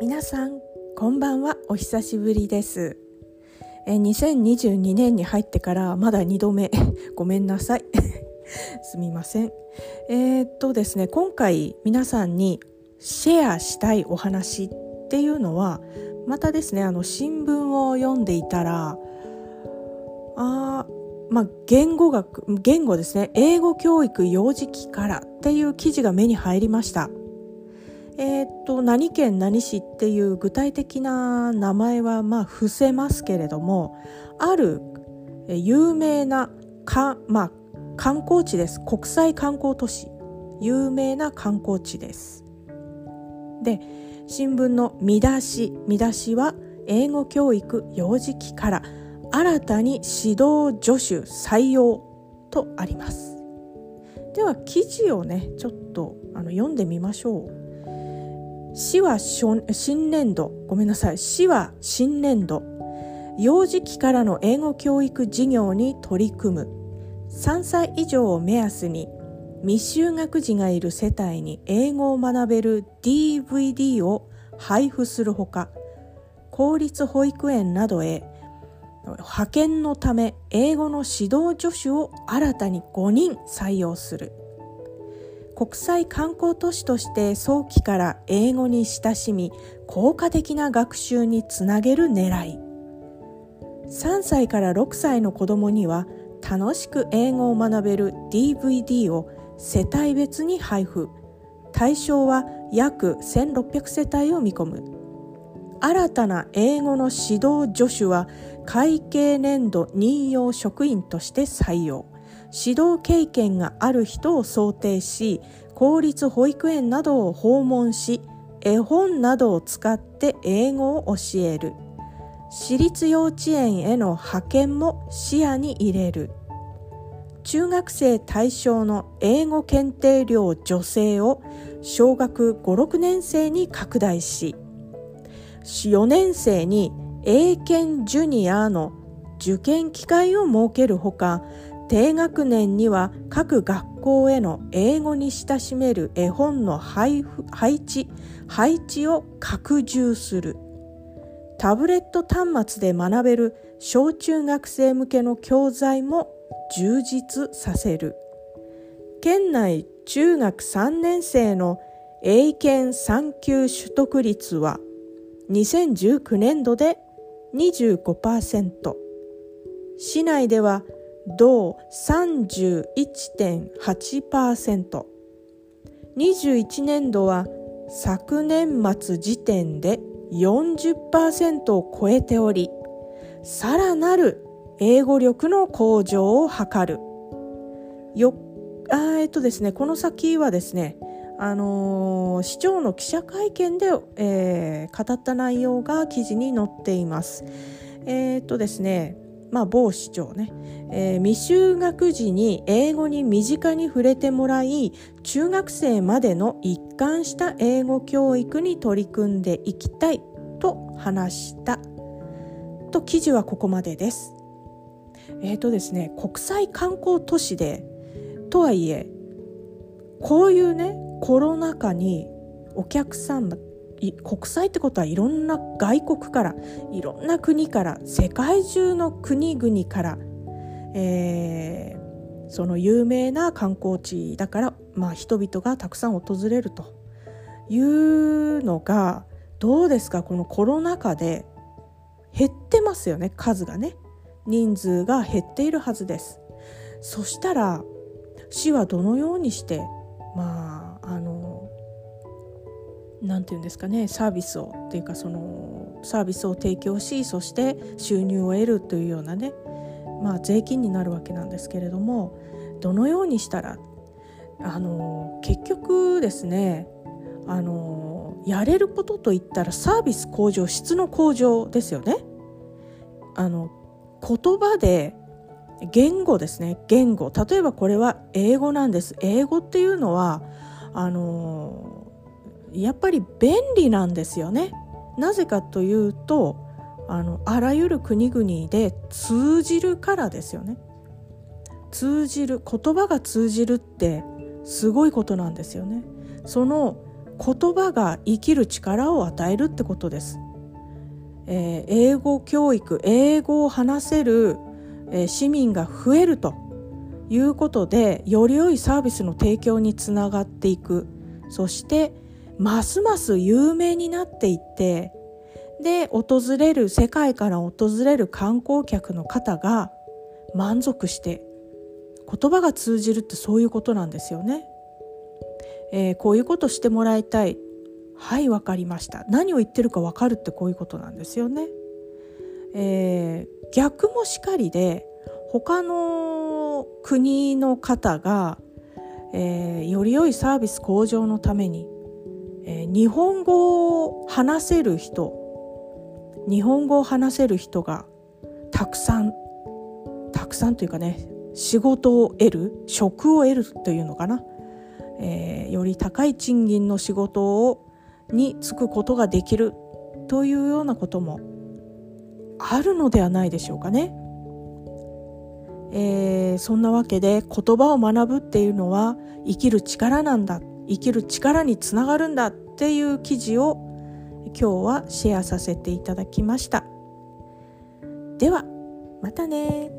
皆さんこんばんは。お久しぶりです。え2022年に入ってからまだ2度目。ごめんなさい。すみません。えー、っとですね今回皆さんにシェアしたいお話っていうのはまたですねあの新聞を読んでいたらあまあ、言語学言語ですね。英語教育幼児期からっていう記事が目に入りました。えー、っと何県何市っていう具体的な名前はまあ伏せますけれどもある有名なか、まあ、観光地です。国際観光都市。有名な観光地です。で新聞の見出し見出しは英語教育幼児期から新たに指導助手採用とあります。では記事をねちょっとあの読んでみましょう。市は新年度。ごめんなさい。市は新年度。幼児期からの英語教育事業に取り組む。3歳以上を目安に未就学児がいる世帯に英語を学べる DVD を配布するほか公立保育園などへ派遣のため英語の指導助手を新たに5人採用する。国際観光都市として早期から英語に親しみ効果的な学習につなげる狙い。3歳から6歳の子どもには楽しく英語を学べる DVD を世帯別に配布。対象は約1600世帯を見込む。新たな英語の指導助手は会計年度任用職員として採用。指導経験がある人を想定し公立保育園などを訪問し絵本などを使って英語を教える。私立幼稚園への派遣も視野に入れる。中学生対象の英語検定料助成を小学56年生に拡大し4年生に英検ジュニアの受験機会を設けるほか低学年には各学校への英語に親しめる絵本の配置配置を拡充する。タブレット端末で学べる小中学生向けの教材も充実させる。県内中学3年生の英検3級取得率は2019年度で25%市内では同31.8%。21年度は昨年末時点で40%を超えており、さらなる英語力の向上を図る。よ、あえっとですね、この先はですね、あのー、市長の記者会見で、えー、語った内容が記事に載っています。えー、っとですね、まあ、某市長ね、えー、未就学時に英語に身近に触れてもらい中学生までの一貫した英語教育に取り組んでいきたいと話したと記事はここまでです。え、ー、とですね国際観光都市でとはいえこういうねコロナ禍にお客さん国際ってことはいろんな外国からいろんな国から世界中の国々から、えー、その有名な観光地だから、まあ、人々がたくさん訪れるというのがどうですか？このコロナ禍で減ってますよね数がね。人数が減っているはずです。そしたら市はどのようにしてまあ何て言うんですかねサービスをっていうかそのサービスを提供しそして収入を得るというようなねまあ税金になるわけなんですけれどもどのようにしたらあの結局ですねあのやれることといったらサービス向上質の向上ですよね。あの言葉で言語ですね言語例えばこれは英語なんです英語っていうのはあのやっぱり便利なんですよね。なぜかというとあのあらゆる国々で通じるからですよね。通じる言葉が通じるってすごいことなんですよね。その言葉が生きる力を与えるってことです。えー、英語教育英語を話せる、えー、市民が増えるということでより良いサービスの提供につながっていくそしてますます有名になっていってで訪れる世界から訪れる観光客の方が満足して言葉が通じるってそういうことなんですよね。えー、こういうことしてもらいたいはい分かりました何を言ってるか分かるってこういうことなんですよね。えー、逆もしかりで他の国の方が、えー、より良いサービス向上のために、えー、日本語を話せる人日本語を話せる人がたくさんたくさんというかね仕事を得る職を得るというのかな、えー、より高い賃金の仕事をに就くことができるというようなこともあるのではないでしょうかね。えー、そんなわけで言葉を学ぶっていうのは生きる力なんだ生きる力につながるんだっていう記事を今日はシェアさせていただきました。ではまたね